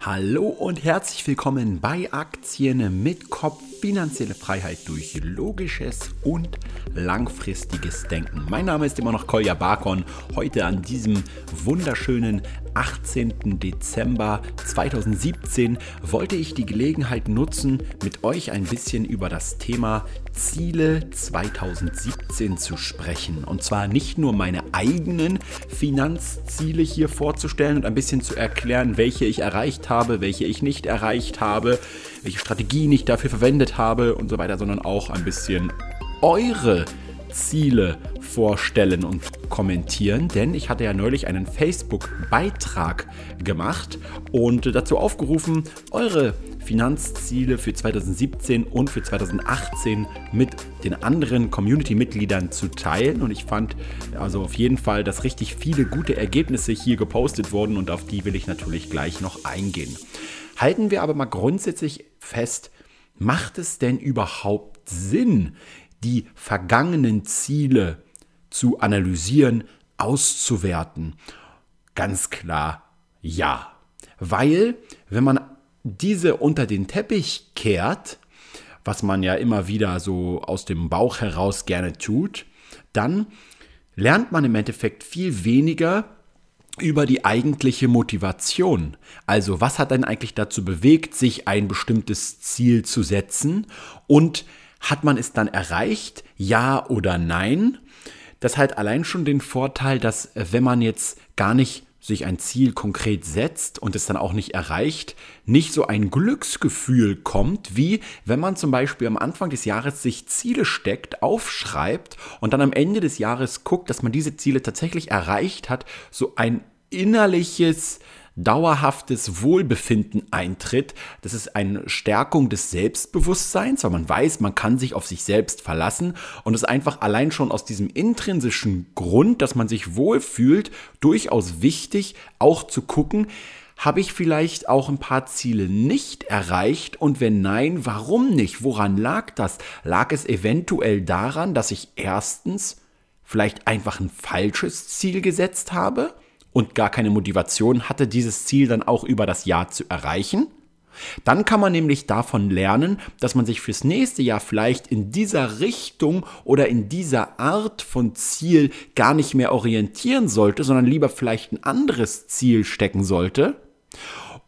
Hallo und herzlich willkommen bei Aktien mit Kopf finanzielle Freiheit durch logisches und langfristiges Denken. Mein Name ist immer noch Kolja Barkon. Heute an diesem wunderschönen 18. Dezember 2017 wollte ich die Gelegenheit nutzen, mit euch ein bisschen über das Thema Ziele 2017 zu sprechen. Und zwar nicht nur meine eigenen Finanzziele hier vorzustellen und ein bisschen zu erklären, welche ich erreicht habe, welche ich nicht erreicht habe, welche Strategien ich dafür verwendet habe und so weiter, sondern auch ein bisschen eure Ziele vorstellen und kommentieren, denn ich hatte ja neulich einen Facebook-Beitrag gemacht und dazu aufgerufen, eure Finanzziele für 2017 und für 2018 mit den anderen Community-Mitgliedern zu teilen. Und ich fand also auf jeden Fall, dass richtig viele gute Ergebnisse hier gepostet wurden und auf die will ich natürlich gleich noch eingehen. Halten wir aber mal grundsätzlich fest, macht es denn überhaupt Sinn, die vergangenen Ziele zu analysieren, auszuwerten? Ganz klar ja. Weil, wenn man diese unter den Teppich kehrt, was man ja immer wieder so aus dem Bauch heraus gerne tut, dann lernt man im Endeffekt viel weniger über die eigentliche Motivation. Also was hat denn eigentlich dazu bewegt, sich ein bestimmtes Ziel zu setzen und hat man es dann erreicht, ja oder nein? Das hat allein schon den Vorteil, dass wenn man jetzt gar nicht sich ein Ziel konkret setzt und es dann auch nicht erreicht, nicht so ein Glücksgefühl kommt, wie wenn man zum Beispiel am Anfang des Jahres sich Ziele steckt, aufschreibt und dann am Ende des Jahres guckt, dass man diese Ziele tatsächlich erreicht hat, so ein innerliches dauerhaftes Wohlbefinden eintritt. Das ist eine Stärkung des Selbstbewusstseins, weil man weiß, man kann sich auf sich selbst verlassen und es ist einfach allein schon aus diesem intrinsischen Grund, dass man sich wohlfühlt, durchaus wichtig, auch zu gucken, habe ich vielleicht auch ein paar Ziele nicht erreicht und wenn nein, warum nicht? Woran lag das? Lag es eventuell daran, dass ich erstens vielleicht einfach ein falsches Ziel gesetzt habe? Und gar keine Motivation hatte, dieses Ziel dann auch über das Jahr zu erreichen. Dann kann man nämlich davon lernen, dass man sich fürs nächste Jahr vielleicht in dieser Richtung oder in dieser Art von Ziel gar nicht mehr orientieren sollte, sondern lieber vielleicht ein anderes Ziel stecken sollte.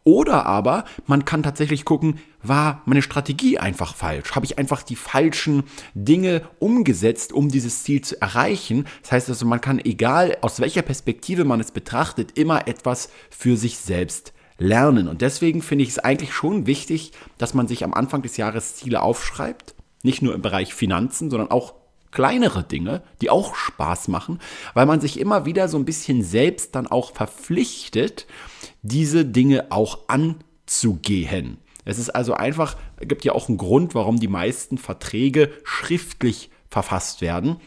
Oder aber man kann tatsächlich gucken, war meine Strategie einfach falsch? Habe ich einfach die falschen Dinge umgesetzt, um dieses Ziel zu erreichen? Das heißt also, man kann, egal aus welcher Perspektive man es betrachtet, immer etwas für sich selbst lernen. Und deswegen finde ich es eigentlich schon wichtig, dass man sich am Anfang des Jahres Ziele aufschreibt. Nicht nur im Bereich Finanzen, sondern auch kleinere Dinge, die auch Spaß machen, weil man sich immer wieder so ein bisschen selbst dann auch verpflichtet, diese Dinge auch anzugehen. Es ist also einfach, gibt ja auch einen Grund, warum die meisten Verträge schriftlich verfasst werden.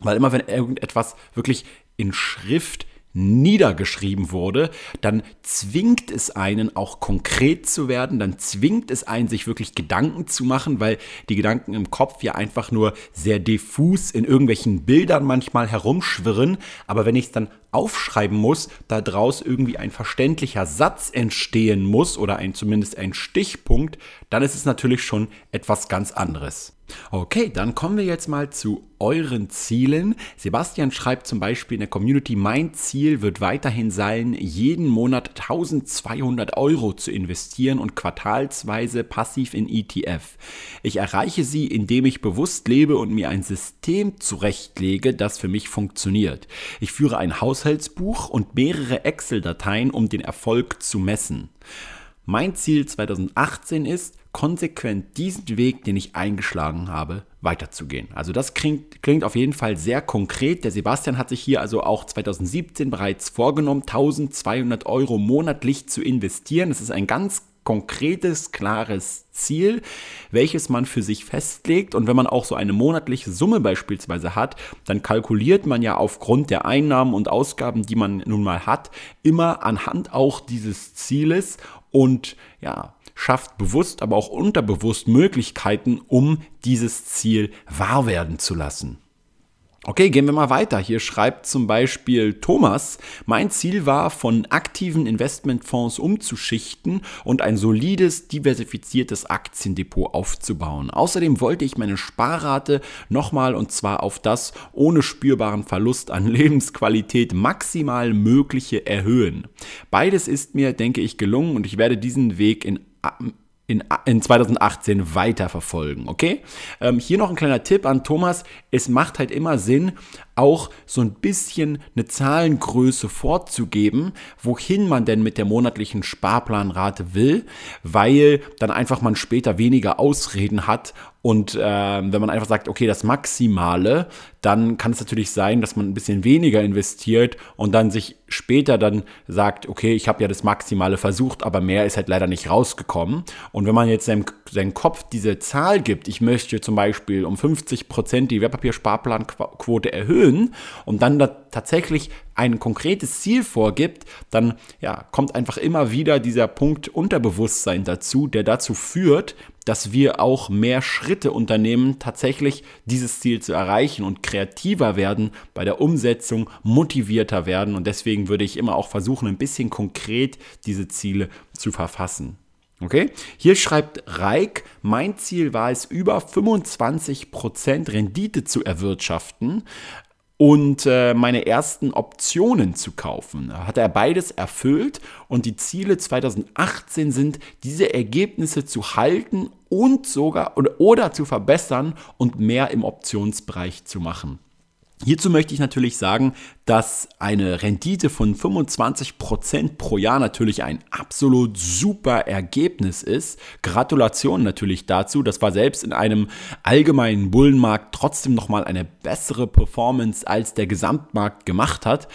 Weil immer wenn irgendetwas wirklich in Schrift niedergeschrieben wurde, dann zwingt es einen auch konkret zu werden, dann zwingt es einen, sich wirklich Gedanken zu machen, weil die Gedanken im Kopf ja einfach nur sehr diffus in irgendwelchen Bildern manchmal herumschwirren. Aber wenn ich es dann aufschreiben muss, da draus irgendwie ein verständlicher Satz entstehen muss oder ein, zumindest ein Stichpunkt, dann ist es natürlich schon etwas ganz anderes. Okay, dann kommen wir jetzt mal zu euren Zielen. Sebastian schreibt zum Beispiel in der Community, mein Ziel wird weiterhin sein, jeden Monat 1200 Euro zu investieren und quartalsweise passiv in ETF. Ich erreiche sie, indem ich bewusst lebe und mir ein System zurechtlege, das für mich funktioniert. Ich führe ein Haus Haushaltsbuch und mehrere Excel-Dateien, um den Erfolg zu messen. Mein Ziel 2018 ist, konsequent diesen Weg, den ich eingeschlagen habe, weiterzugehen. Also das klingt, klingt auf jeden Fall sehr konkret. Der Sebastian hat sich hier also auch 2017 bereits vorgenommen, 1200 Euro monatlich zu investieren. Das ist ein ganz konkretes, klares Ziel, welches man für sich festlegt. Und wenn man auch so eine monatliche Summe beispielsweise hat, dann kalkuliert man ja aufgrund der Einnahmen und Ausgaben, die man nun mal hat, immer anhand auch dieses Zieles und ja, schafft bewusst, aber auch unterbewusst Möglichkeiten, um dieses Ziel wahr werden zu lassen. Okay, gehen wir mal weiter. Hier schreibt zum Beispiel Thomas, mein Ziel war, von aktiven Investmentfonds umzuschichten und ein solides, diversifiziertes Aktiendepot aufzubauen. Außerdem wollte ich meine Sparrate nochmal und zwar auf das ohne spürbaren Verlust an Lebensqualität maximal mögliche erhöhen. Beides ist mir, denke ich, gelungen und ich werde diesen Weg in in, in 2018 weiterverfolgen, okay? Ähm, hier noch ein kleiner Tipp an Thomas. Es macht halt immer Sinn, auch so ein bisschen eine Zahlengröße vorzugeben, wohin man denn mit der monatlichen Sparplanrate will, weil dann einfach man später weniger Ausreden hat und äh, wenn man einfach sagt, okay, das Maximale, dann kann es natürlich sein, dass man ein bisschen weniger investiert und dann sich später dann sagt, okay, ich habe ja das Maximale versucht, aber mehr ist halt leider nicht rausgekommen. Und wenn man jetzt seinem, seinem Kopf diese Zahl gibt, ich möchte zum Beispiel um 50 Prozent die Wertpapiersparplanquote erhöhen, und dann da tatsächlich ein konkretes Ziel vorgibt, dann ja, kommt einfach immer wieder dieser Punkt Unterbewusstsein dazu, der dazu führt, dass wir auch mehr Schritte unternehmen, tatsächlich dieses Ziel zu erreichen und kreativer werden bei der Umsetzung, motivierter werden. Und deswegen würde ich immer auch versuchen, ein bisschen konkret diese Ziele zu verfassen. Okay? Hier schreibt Reik, mein Ziel war es, über 25% Rendite zu erwirtschaften und äh, meine ersten Optionen zu kaufen. Hat er beides erfüllt und die Ziele 2018 sind, diese Ergebnisse zu halten und sogar oder, oder zu verbessern und mehr im Optionsbereich zu machen. Hierzu möchte ich natürlich sagen, dass eine Rendite von 25% pro Jahr natürlich ein absolut super Ergebnis ist. Gratulation natürlich dazu. Das war selbst in einem allgemeinen Bullenmarkt trotzdem nochmal eine bessere Performance als der Gesamtmarkt gemacht hat.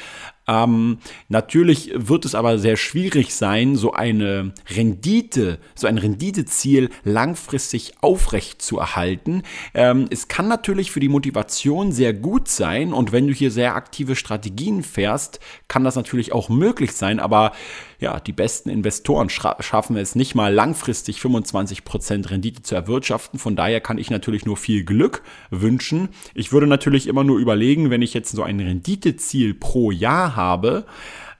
Ähm, natürlich wird es aber sehr schwierig sein, so eine Rendite, so ein Renditeziel langfristig aufrecht zu erhalten. Ähm, es kann natürlich für die Motivation sehr gut sein und wenn du hier sehr aktive Strategien fährst, kann das natürlich auch möglich sein, aber ja, die besten Investoren schaffen es nicht mal langfristig 25% Rendite zu erwirtschaften. Von daher kann ich natürlich nur viel Glück wünschen. Ich würde natürlich immer nur überlegen, wenn ich jetzt so ein Renditeziel pro Jahr habe,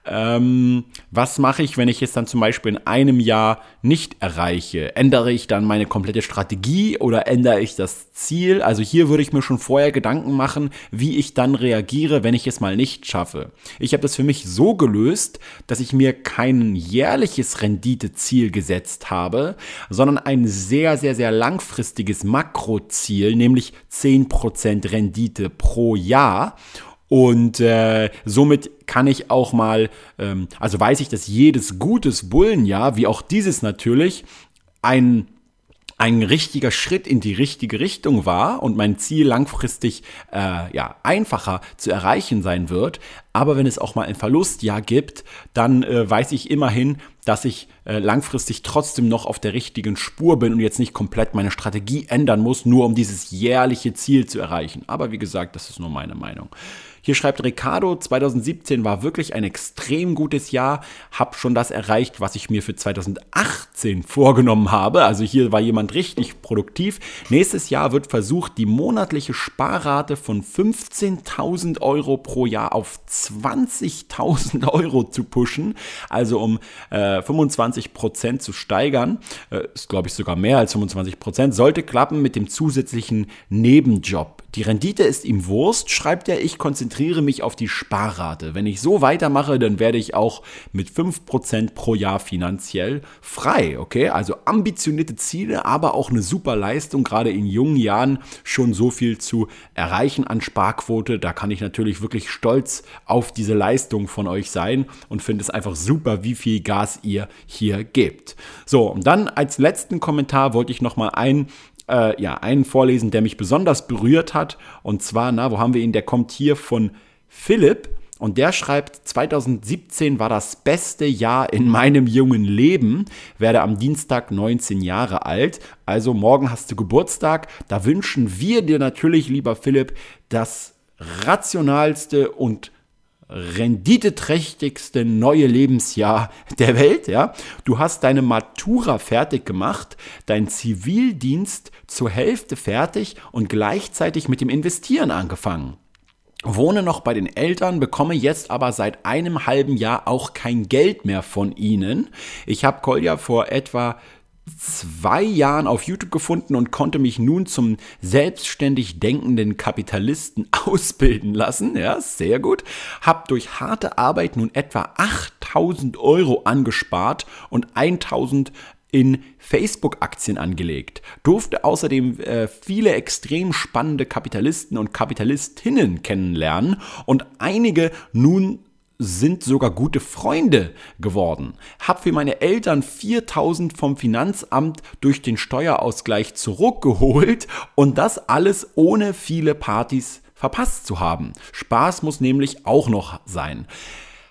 ähm, was mache ich, wenn ich es dann zum Beispiel in einem Jahr nicht erreiche? Ändere ich dann meine komplette Strategie oder ändere ich das Ziel? Also hier würde ich mir schon vorher Gedanken machen, wie ich dann reagiere, wenn ich es mal nicht schaffe. Ich habe das für mich so gelöst, dass ich mir kein jährliches Renditeziel gesetzt habe, sondern ein sehr, sehr, sehr langfristiges Makroziel, nämlich 10% Rendite pro Jahr. Und äh, somit kann ich auch mal, ähm, also weiß ich, dass jedes gutes Bullenjahr, wie auch dieses natürlich, ein ein richtiger Schritt in die richtige Richtung war und mein Ziel langfristig äh, ja einfacher zu erreichen sein wird. Aber wenn es auch mal ein Verlustjahr gibt, dann äh, weiß ich immerhin, dass ich äh, langfristig trotzdem noch auf der richtigen Spur bin und jetzt nicht komplett meine Strategie ändern muss, nur um dieses jährliche Ziel zu erreichen. Aber wie gesagt, das ist nur meine Meinung. Hier schreibt Ricardo, 2017 war wirklich ein extrem gutes Jahr, habe schon das erreicht, was ich mir für 2018 vorgenommen habe. Also hier war jemand richtig produktiv. Nächstes Jahr wird versucht, die monatliche Sparrate von 15.000 Euro pro Jahr auf 20.000 Euro zu pushen, also um äh, 25 Prozent zu steigern. Äh, ist, glaube ich, sogar mehr als 25 Prozent. Sollte klappen mit dem zusätzlichen Nebenjob. Die Rendite ist ihm Wurst, schreibt er, ich konzentriere mich auf die Sparrate. Wenn ich so weitermache, dann werde ich auch mit 5% pro Jahr finanziell frei, okay? Also ambitionierte Ziele, aber auch eine super Leistung, gerade in jungen Jahren schon so viel zu erreichen an Sparquote. Da kann ich natürlich wirklich stolz auf diese Leistung von euch sein und finde es einfach super, wie viel Gas ihr hier gebt. So, und dann als letzten Kommentar wollte ich nochmal ein äh, ja, einen vorlesen, der mich besonders berührt hat. Und zwar, na, wo haben wir ihn? Der kommt hier von Philipp. Und der schreibt, 2017 war das beste Jahr in meinem jungen Leben, werde am Dienstag 19 Jahre alt. Also morgen hast du Geburtstag. Da wünschen wir dir natürlich, lieber Philipp, das rationalste und renditeträchtigste neue Lebensjahr der Welt, ja. Du hast deine Matura fertig gemacht, dein Zivildienst zur Hälfte fertig und gleichzeitig mit dem Investieren angefangen. wohne noch bei den Eltern, bekomme jetzt aber seit einem halben Jahr auch kein Geld mehr von ihnen. Ich habe Kolja vor etwa zwei Jahren auf YouTube gefunden und konnte mich nun zum selbstständig denkenden Kapitalisten ausbilden lassen. Ja, sehr gut. Hab durch harte Arbeit nun etwa 8000 Euro angespart und 1000 in Facebook-Aktien angelegt, durfte außerdem äh, viele extrem spannende Kapitalisten und Kapitalistinnen kennenlernen und einige nun sind sogar gute Freunde geworden. Hab für meine Eltern 4000 vom Finanzamt durch den Steuerausgleich zurückgeholt und das alles ohne viele Partys verpasst zu haben. Spaß muss nämlich auch noch sein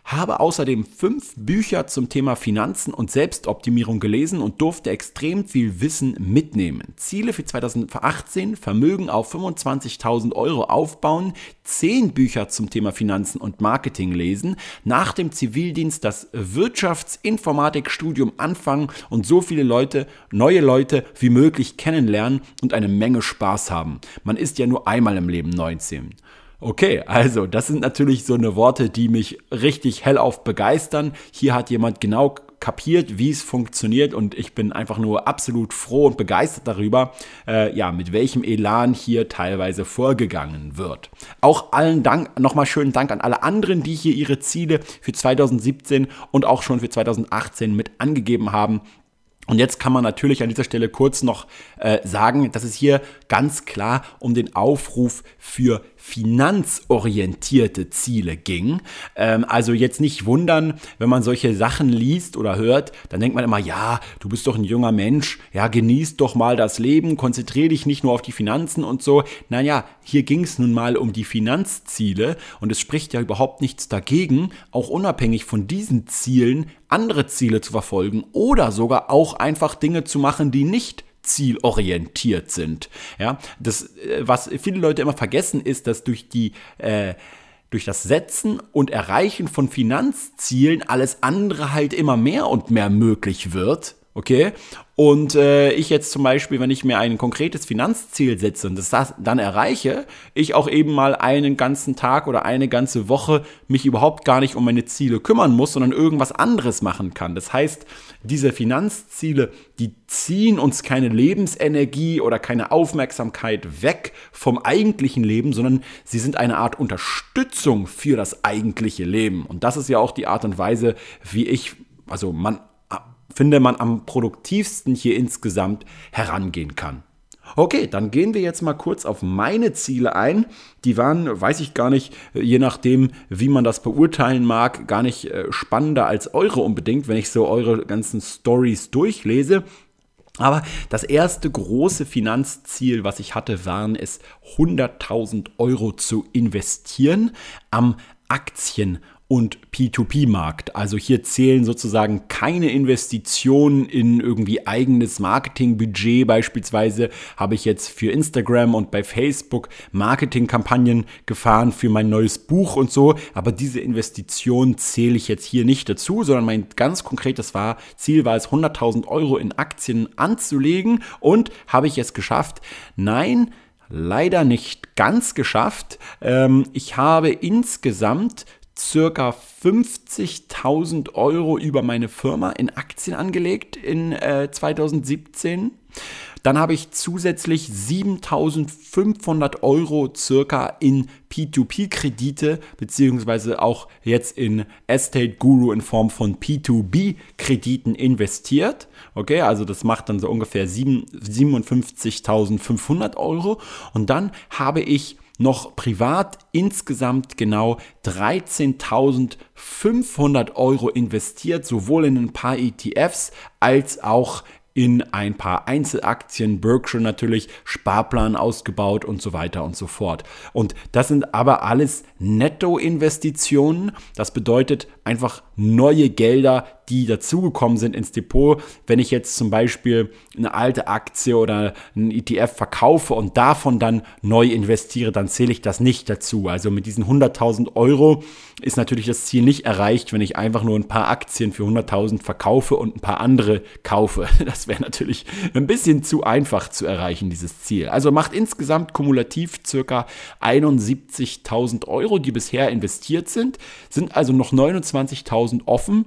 habe außerdem fünf Bücher zum Thema Finanzen und Selbstoptimierung gelesen und durfte extrem viel Wissen mitnehmen. Ziele für 2018, Vermögen auf 25.000 Euro aufbauen, zehn Bücher zum Thema Finanzen und Marketing lesen, nach dem Zivildienst das Wirtschaftsinformatikstudium anfangen und so viele Leute, neue Leute wie möglich kennenlernen und eine Menge Spaß haben. Man ist ja nur einmal im Leben 19. Okay, also das sind natürlich so eine Worte, die mich richtig hellauf begeistern. Hier hat jemand genau kapiert, wie es funktioniert und ich bin einfach nur absolut froh und begeistert darüber, äh, ja, mit welchem Elan hier teilweise vorgegangen wird. Auch allen Dank, nochmal schönen Dank an alle anderen, die hier ihre Ziele für 2017 und auch schon für 2018 mit angegeben haben. Und jetzt kann man natürlich an dieser Stelle kurz noch äh, sagen, dass es hier ganz klar um den Aufruf für finanzorientierte Ziele ging. Ähm, also jetzt nicht wundern, wenn man solche Sachen liest oder hört, dann denkt man immer, ja, du bist doch ein junger Mensch, ja, genieß doch mal das Leben, konzentriere dich nicht nur auf die Finanzen und so. Naja, hier ging es nun mal um die Finanzziele und es spricht ja überhaupt nichts dagegen, auch unabhängig von diesen Zielen andere Ziele zu verfolgen oder sogar auch einfach Dinge zu machen, die nicht zielorientiert sind. Ja, das, äh, was viele Leute immer vergessen, ist, dass durch die äh, durch das Setzen und Erreichen von Finanzzielen alles andere halt immer mehr und mehr möglich wird. Okay? Und äh, ich jetzt zum Beispiel, wenn ich mir ein konkretes Finanzziel setze und das dann erreiche, ich auch eben mal einen ganzen Tag oder eine ganze Woche mich überhaupt gar nicht um meine Ziele kümmern muss, sondern irgendwas anderes machen kann. Das heißt, diese Finanzziele, die ziehen uns keine Lebensenergie oder keine Aufmerksamkeit weg vom eigentlichen Leben, sondern sie sind eine Art Unterstützung für das eigentliche Leben. Und das ist ja auch die Art und Weise, wie ich, also man finde, man am produktivsten hier insgesamt herangehen kann. Okay, dann gehen wir jetzt mal kurz auf meine Ziele ein. Die waren, weiß ich gar nicht, je nachdem, wie man das beurteilen mag, gar nicht äh, spannender als eure unbedingt, wenn ich so eure ganzen Stories durchlese. Aber das erste große Finanzziel, was ich hatte, waren es, 100.000 Euro zu investieren am Aktien- und P2P-Markt. Also hier zählen sozusagen keine Investitionen in irgendwie eigenes Marketingbudget. Beispielsweise habe ich jetzt für Instagram und bei Facebook Marketingkampagnen gefahren für mein neues Buch und so. Aber diese Investition zähle ich jetzt hier nicht dazu, sondern mein ganz konkretes war, Ziel war es, 100.000 Euro in Aktien anzulegen und habe ich es geschafft? Nein, leider nicht ganz geschafft. Ähm, ich habe insgesamt circa 50.000 Euro über meine Firma in Aktien angelegt in äh, 2017. Dann habe ich zusätzlich 7500 Euro circa in P2P-Kredite, beziehungsweise auch jetzt in Estate Guru in Form von P2B-Krediten investiert. Okay, also das macht dann so ungefähr 57.500 Euro. Und dann habe ich noch privat insgesamt genau 13.500 Euro investiert, sowohl in ein paar ETFs als auch in ein paar Einzelaktien, Berkshire natürlich, Sparplan ausgebaut und so weiter und so fort. Und das sind aber alles Nettoinvestitionen. Das bedeutet, einfach neue Gelder, die dazugekommen sind ins Depot. Wenn ich jetzt zum Beispiel eine alte Aktie oder einen ETF verkaufe und davon dann neu investiere, dann zähle ich das nicht dazu. Also mit diesen 100.000 Euro ist natürlich das Ziel nicht erreicht, wenn ich einfach nur ein paar Aktien für 100.000 verkaufe und ein paar andere kaufe. Das wäre natürlich ein bisschen zu einfach zu erreichen, dieses Ziel. Also macht insgesamt kumulativ circa 71.000 Euro, die bisher investiert sind, sind also noch 29.000 offen.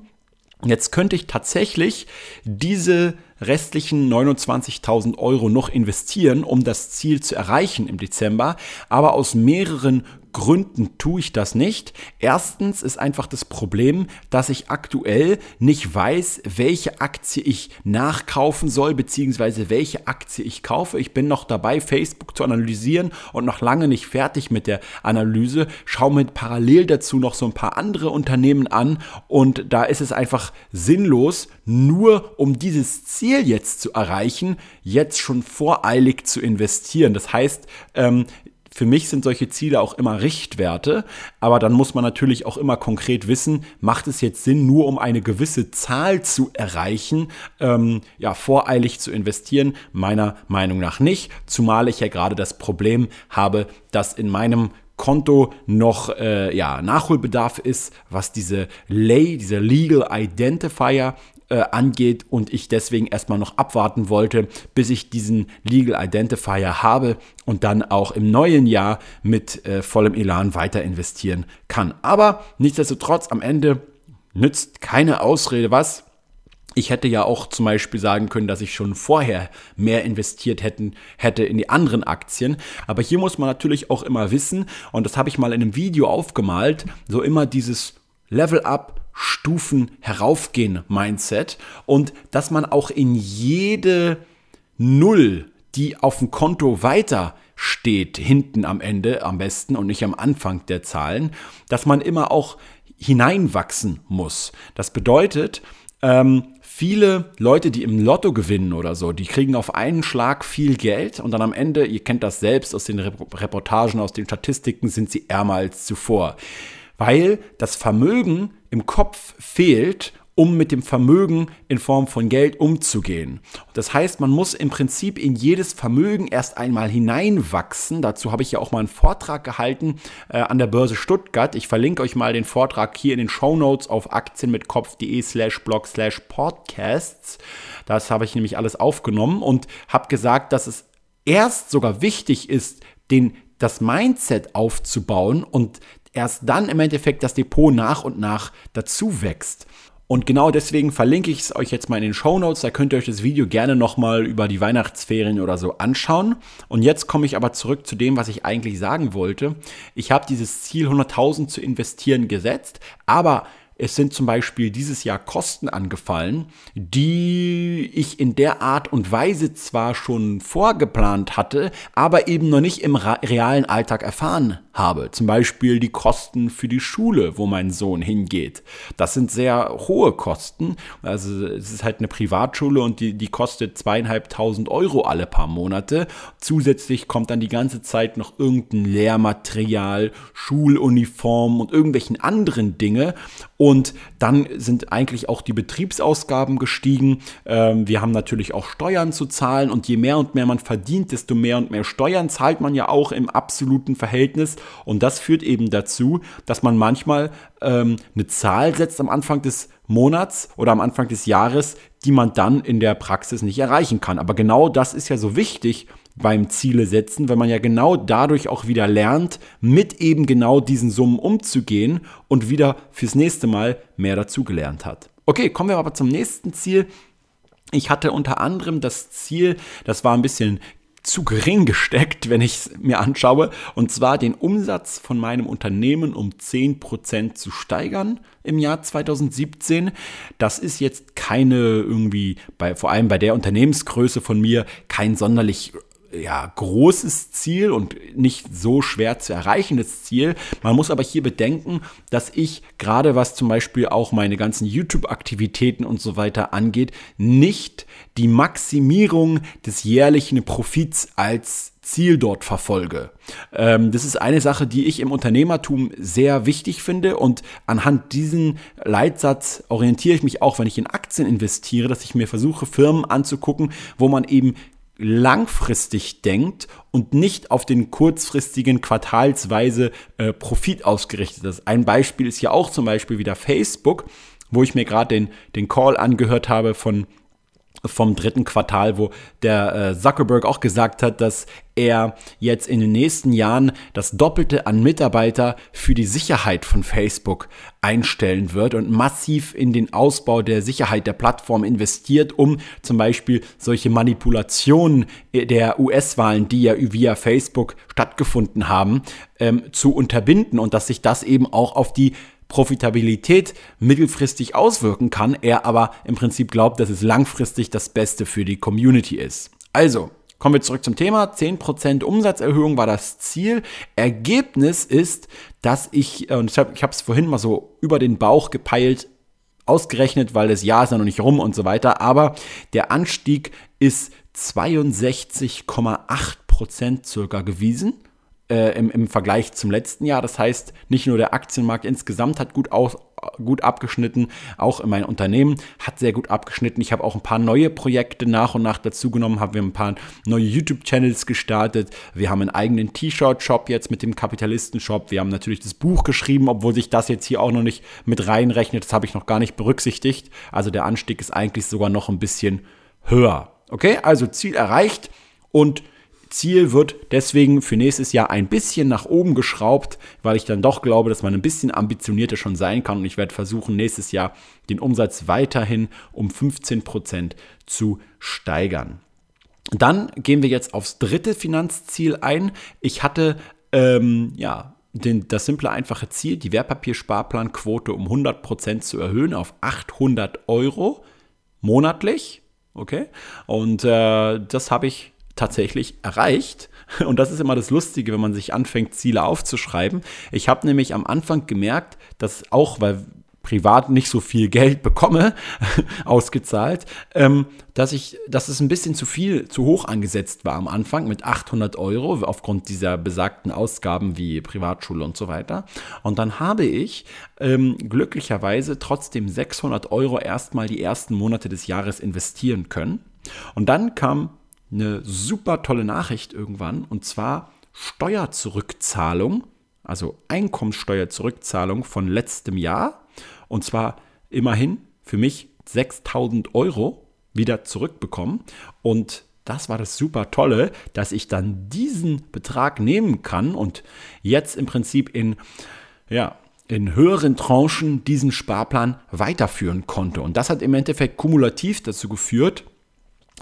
Jetzt könnte ich tatsächlich diese restlichen 29.000 Euro noch investieren, um das Ziel zu erreichen im Dezember. Aber aus mehreren Gründen tue ich das nicht. Erstens ist einfach das Problem, dass ich aktuell nicht weiß, welche Aktie ich nachkaufen soll, beziehungsweise welche Aktie ich kaufe. Ich bin noch dabei, Facebook zu analysieren und noch lange nicht fertig mit der Analyse. Schaue mir parallel dazu noch so ein paar andere Unternehmen an und da ist es einfach sinnlos, nur um dieses Ziel jetzt zu erreichen, jetzt schon voreilig zu investieren. Das heißt, ähm, für mich sind solche Ziele auch immer Richtwerte, aber dann muss man natürlich auch immer konkret wissen, macht es jetzt Sinn, nur um eine gewisse Zahl zu erreichen, ähm, ja, voreilig zu investieren? Meiner Meinung nach nicht, zumal ich ja gerade das Problem habe, dass in meinem Konto noch äh, ja, Nachholbedarf ist, was diese Lay, diese Legal Identifier äh, angeht und ich deswegen erstmal noch abwarten wollte, bis ich diesen Legal Identifier habe und dann auch im neuen Jahr mit äh, vollem Elan weiter investieren kann. Aber nichtsdestotrotz am Ende nützt keine Ausrede was. Ich hätte ja auch zum Beispiel sagen können, dass ich schon vorher mehr investiert hätten, hätte in die anderen Aktien. Aber hier muss man natürlich auch immer wissen, und das habe ich mal in einem Video aufgemalt, so immer dieses Level Up Stufen heraufgehen Mindset und dass man auch in jede Null, die auf dem Konto weiter steht, hinten am Ende am besten und nicht am Anfang der Zahlen, dass man immer auch hineinwachsen muss. Das bedeutet, ähm, viele Leute, die im Lotto gewinnen oder so, die kriegen auf einen Schlag viel Geld und dann am Ende, ihr kennt das selbst aus den Reportagen, aus den Statistiken, sind sie ärmer als zuvor weil das Vermögen im Kopf fehlt, um mit dem Vermögen in Form von Geld umzugehen. Das heißt, man muss im Prinzip in jedes Vermögen erst einmal hineinwachsen. Dazu habe ich ja auch mal einen Vortrag gehalten äh, an der Börse Stuttgart. Ich verlinke euch mal den Vortrag hier in den Show Notes auf aktienmitkopf.de slash blog slash podcasts. Das habe ich nämlich alles aufgenommen und habe gesagt, dass es erst sogar wichtig ist, den das Mindset aufzubauen und erst dann im Endeffekt das Depot nach und nach dazu wächst. Und genau deswegen verlinke ich es euch jetzt mal in den Show Notes. Da könnt ihr euch das Video gerne nochmal über die Weihnachtsferien oder so anschauen. Und jetzt komme ich aber zurück zu dem, was ich eigentlich sagen wollte. Ich habe dieses Ziel 100.000 zu investieren gesetzt, aber es sind zum Beispiel dieses Jahr Kosten angefallen, die ich in der Art und Weise zwar schon vorgeplant hatte, aber eben noch nicht im realen Alltag erfahren habe. Zum Beispiel die Kosten für die Schule, wo mein Sohn hingeht. Das sind sehr hohe Kosten. Also es ist halt eine Privatschule und die, die kostet zweieinhalbtausend Euro alle paar Monate. Zusätzlich kommt dann die ganze Zeit noch irgendein Lehrmaterial, Schuluniform und irgendwelchen anderen Dinge. Dann sind eigentlich auch die Betriebsausgaben gestiegen. Ähm, wir haben natürlich auch Steuern zu zahlen und je mehr und mehr man verdient, desto mehr und mehr Steuern zahlt man ja auch im absoluten Verhältnis. Und das führt eben dazu, dass man manchmal ähm, eine Zahl setzt am Anfang des Monats oder am Anfang des Jahres, die man dann in der Praxis nicht erreichen kann. Aber genau das ist ja so wichtig beim Ziele setzen, weil man ja genau dadurch auch wieder lernt, mit eben genau diesen Summen umzugehen und wieder fürs nächste Mal mehr dazugelernt hat. Okay, kommen wir aber zum nächsten Ziel. Ich hatte unter anderem das Ziel, das war ein bisschen zu gering gesteckt, wenn ich es mir anschaue, und zwar den Umsatz von meinem Unternehmen um 10% zu steigern im Jahr 2017. Das ist jetzt keine irgendwie, bei, vor allem bei der Unternehmensgröße von mir, kein sonderlich ja, großes Ziel und nicht so schwer zu erreichendes Ziel. Man muss aber hier bedenken, dass ich gerade was zum Beispiel auch meine ganzen YouTube-Aktivitäten und so weiter angeht, nicht die Maximierung des jährlichen Profits als Ziel dort verfolge. Ähm, das ist eine Sache, die ich im Unternehmertum sehr wichtig finde und anhand diesen Leitsatz orientiere ich mich auch, wenn ich in Aktien investiere, dass ich mir versuche, Firmen anzugucken, wo man eben langfristig denkt und nicht auf den kurzfristigen quartalsweise äh, Profit ausgerichtet ist. Ein Beispiel ist ja auch zum Beispiel wieder Facebook, wo ich mir gerade den, den Call angehört habe von vom dritten Quartal, wo der äh, Zuckerberg auch gesagt hat, dass er jetzt in den nächsten Jahren das Doppelte an Mitarbeiter für die Sicherheit von Facebook einstellen wird und massiv in den Ausbau der Sicherheit der Plattform investiert, um zum Beispiel solche Manipulationen der US-Wahlen, die ja via Facebook stattgefunden haben, ähm, zu unterbinden und dass sich das eben auch auf die Profitabilität mittelfristig auswirken kann, er aber im Prinzip glaubt, dass es langfristig das Beste für die Community ist. Also, kommen wir zurück zum Thema. 10% Umsatzerhöhung war das Ziel. Ergebnis ist, dass ich, äh, und ich habe es vorhin mal so über den Bauch gepeilt, ausgerechnet, weil das Jahr ist ja noch nicht rum und so weiter, aber der Anstieg ist 62,8% circa gewesen äh, im, im Vergleich zum letzten Jahr. Das heißt, nicht nur der Aktienmarkt insgesamt hat gut, aus, gut abgeschnitten, auch mein Unternehmen hat sehr gut abgeschnitten. Ich habe auch ein paar neue Projekte nach und nach dazugenommen, haben wir ein paar neue YouTube-Channels gestartet. Wir haben einen eigenen T-Shirt-Shop jetzt mit dem Kapitalisten-Shop. Wir haben natürlich das Buch geschrieben, obwohl sich das jetzt hier auch noch nicht mit reinrechnet. Das habe ich noch gar nicht berücksichtigt. Also der Anstieg ist eigentlich sogar noch ein bisschen höher. Okay, also Ziel erreicht und Ziel wird deswegen für nächstes Jahr ein bisschen nach oben geschraubt, weil ich dann doch glaube, dass man ein bisschen ambitionierter schon sein kann. Und ich werde versuchen, nächstes Jahr den Umsatz weiterhin um 15 Prozent zu steigern. Dann gehen wir jetzt aufs dritte Finanzziel ein. Ich hatte ähm, ja den, das simple, einfache Ziel, die Wertpapiersparplanquote um 100 Prozent zu erhöhen auf 800 Euro monatlich. Okay, und äh, das habe ich tatsächlich erreicht. Und das ist immer das Lustige, wenn man sich anfängt, Ziele aufzuschreiben. Ich habe nämlich am Anfang gemerkt, dass auch, weil privat nicht so viel Geld bekomme, ausgezahlt, ähm, dass ich, dass es ein bisschen zu viel, zu hoch angesetzt war am Anfang mit 800 Euro aufgrund dieser besagten Ausgaben wie Privatschule und so weiter. Und dann habe ich ähm, glücklicherweise trotzdem 600 Euro erstmal die ersten Monate des Jahres investieren können. Und dann kam eine super tolle Nachricht irgendwann und zwar Steuerzurückzahlung, also Einkommensteuerzurückzahlung von letztem Jahr und zwar immerhin für mich 6000 Euro wieder zurückbekommen und das war das super Tolle, dass ich dann diesen Betrag nehmen kann und jetzt im Prinzip in, ja, in höheren Tranchen diesen Sparplan weiterführen konnte. Und das hat im Endeffekt kumulativ dazu geführt,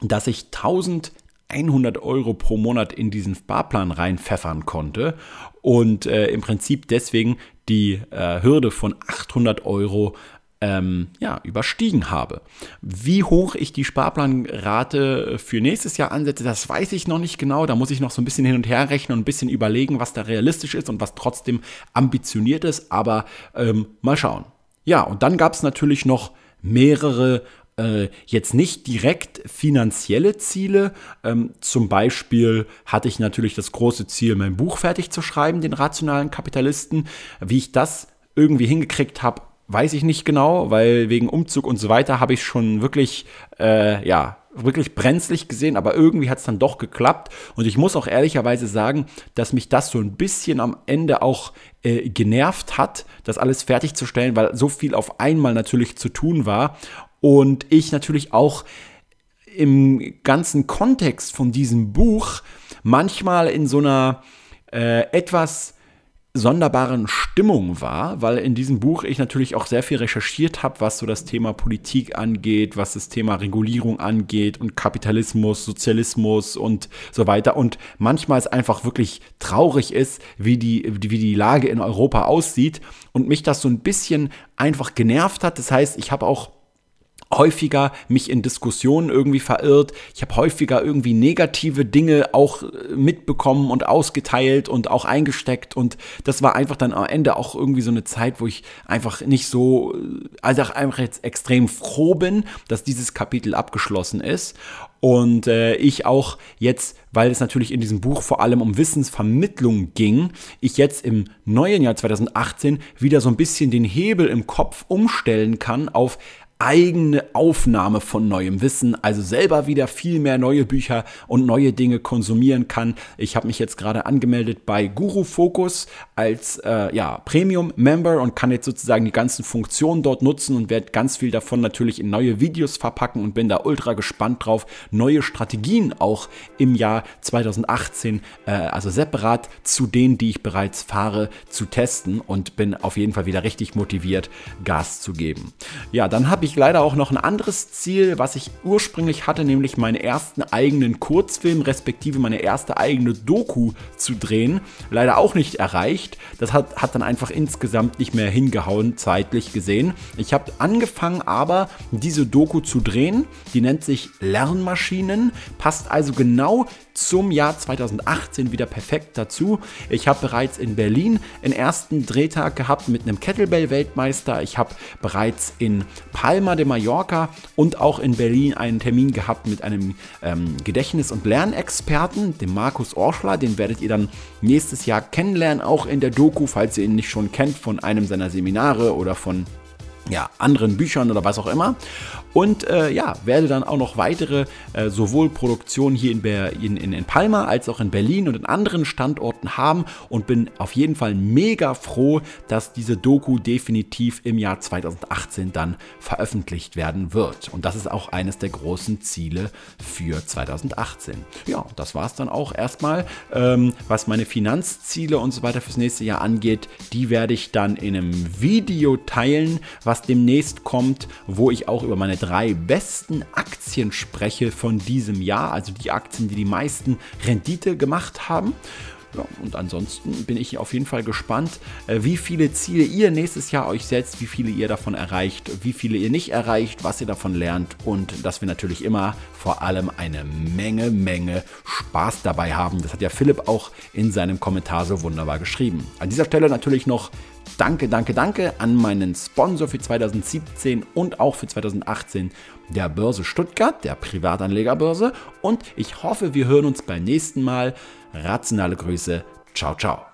dass ich 1100 Euro pro Monat in diesen Sparplan reinpfeffern konnte und äh, im Prinzip deswegen die äh, Hürde von 800 Euro ähm, ja, überstiegen habe. Wie hoch ich die Sparplanrate für nächstes Jahr ansetze, das weiß ich noch nicht genau. Da muss ich noch so ein bisschen hin und her rechnen und ein bisschen überlegen, was da realistisch ist und was trotzdem ambitioniert ist. Aber ähm, mal schauen. Ja, und dann gab es natürlich noch mehrere äh, jetzt nicht direkt finanzielle Ziele. Ähm, zum Beispiel hatte ich natürlich das große Ziel, mein Buch fertig zu schreiben, den rationalen Kapitalisten. Wie ich das irgendwie hingekriegt habe, weiß ich nicht genau, weil wegen Umzug und so weiter habe ich schon wirklich, äh, ja, wirklich brenzlig gesehen, aber irgendwie hat es dann doch geklappt. Und ich muss auch ehrlicherweise sagen, dass mich das so ein bisschen am Ende auch äh, genervt hat, das alles fertigzustellen, weil so viel auf einmal natürlich zu tun war. Und ich natürlich auch im ganzen Kontext von diesem Buch manchmal in so einer äh, etwas sonderbaren Stimmung war, weil in diesem Buch ich natürlich auch sehr viel recherchiert habe, was so das Thema Politik angeht, was das Thema Regulierung angeht und Kapitalismus, Sozialismus und so weiter. Und manchmal es einfach wirklich traurig ist, wie die, wie die Lage in Europa aussieht und mich das so ein bisschen einfach genervt hat. Das heißt, ich habe auch häufiger mich in Diskussionen irgendwie verirrt. Ich habe häufiger irgendwie negative Dinge auch äh, mitbekommen und ausgeteilt und auch eingesteckt. Und das war einfach dann am Ende auch irgendwie so eine Zeit, wo ich einfach nicht so, äh, also einfach jetzt extrem froh bin, dass dieses Kapitel abgeschlossen ist. Und äh, ich auch jetzt, weil es natürlich in diesem Buch vor allem um Wissensvermittlung ging, ich jetzt im neuen Jahr 2018 wieder so ein bisschen den Hebel im Kopf umstellen kann auf eigene Aufnahme von neuem Wissen, also selber wieder viel mehr neue Bücher und neue Dinge konsumieren kann. Ich habe mich jetzt gerade angemeldet bei Guru Focus als äh, ja, Premium-Member und kann jetzt sozusagen die ganzen Funktionen dort nutzen und werde ganz viel davon natürlich in neue Videos verpacken und bin da ultra gespannt drauf, neue Strategien auch im Jahr 2018, äh, also separat zu denen, die ich bereits fahre, zu testen und bin auf jeden Fall wieder richtig motiviert, Gas zu geben. Ja, dann habe ich leider auch noch ein anderes Ziel, was ich ursprünglich hatte, nämlich meinen ersten eigenen Kurzfilm, respektive meine erste eigene Doku zu drehen. Leider auch nicht erreicht. Das hat, hat dann einfach insgesamt nicht mehr hingehauen, zeitlich gesehen. Ich habe angefangen aber, diese Doku zu drehen. Die nennt sich Lernmaschinen, passt also genau zum Jahr 2018 wieder perfekt dazu. Ich habe bereits in Berlin einen ersten Drehtag gehabt mit einem Kettlebell-Weltmeister. Ich habe bereits in Palma de Mallorca und auch in Berlin einen Termin gehabt mit einem ähm, Gedächtnis- und Lernexperten, dem Markus Orschler. Den werdet ihr dann nächstes Jahr kennenlernen, auch in der Doku, falls ihr ihn nicht schon kennt von einem seiner Seminare oder von ja, anderen Büchern oder was auch immer. Und äh, ja, werde dann auch noch weitere äh, sowohl Produktionen hier in, in, in, in Palma als auch in Berlin und in anderen Standorten haben und bin auf jeden Fall mega froh, dass diese Doku definitiv im Jahr 2018 dann veröffentlicht werden wird. Und das ist auch eines der großen Ziele für 2018. Ja, das war es dann auch erstmal. Ähm, was meine Finanzziele und so weiter fürs nächste Jahr angeht, die werde ich dann in einem Video teilen, was demnächst kommt, wo ich auch über meine drei besten Aktien spreche von diesem Jahr, also die Aktien, die die meisten Rendite gemacht haben. Ja, und ansonsten bin ich auf jeden Fall gespannt, äh, wie viele Ziele ihr nächstes Jahr euch setzt, wie viele ihr davon erreicht, wie viele ihr nicht erreicht, was ihr davon lernt und dass wir natürlich immer vor allem eine Menge, Menge Spaß dabei haben. Das hat ja Philipp auch in seinem Kommentar so wunderbar geschrieben. An dieser Stelle natürlich noch Danke, danke, danke an meinen Sponsor für 2017 und auch für 2018, der Börse Stuttgart, der Privatanlegerbörse. Und ich hoffe, wir hören uns beim nächsten Mal. Rationale Grüße. Ciao, ciao.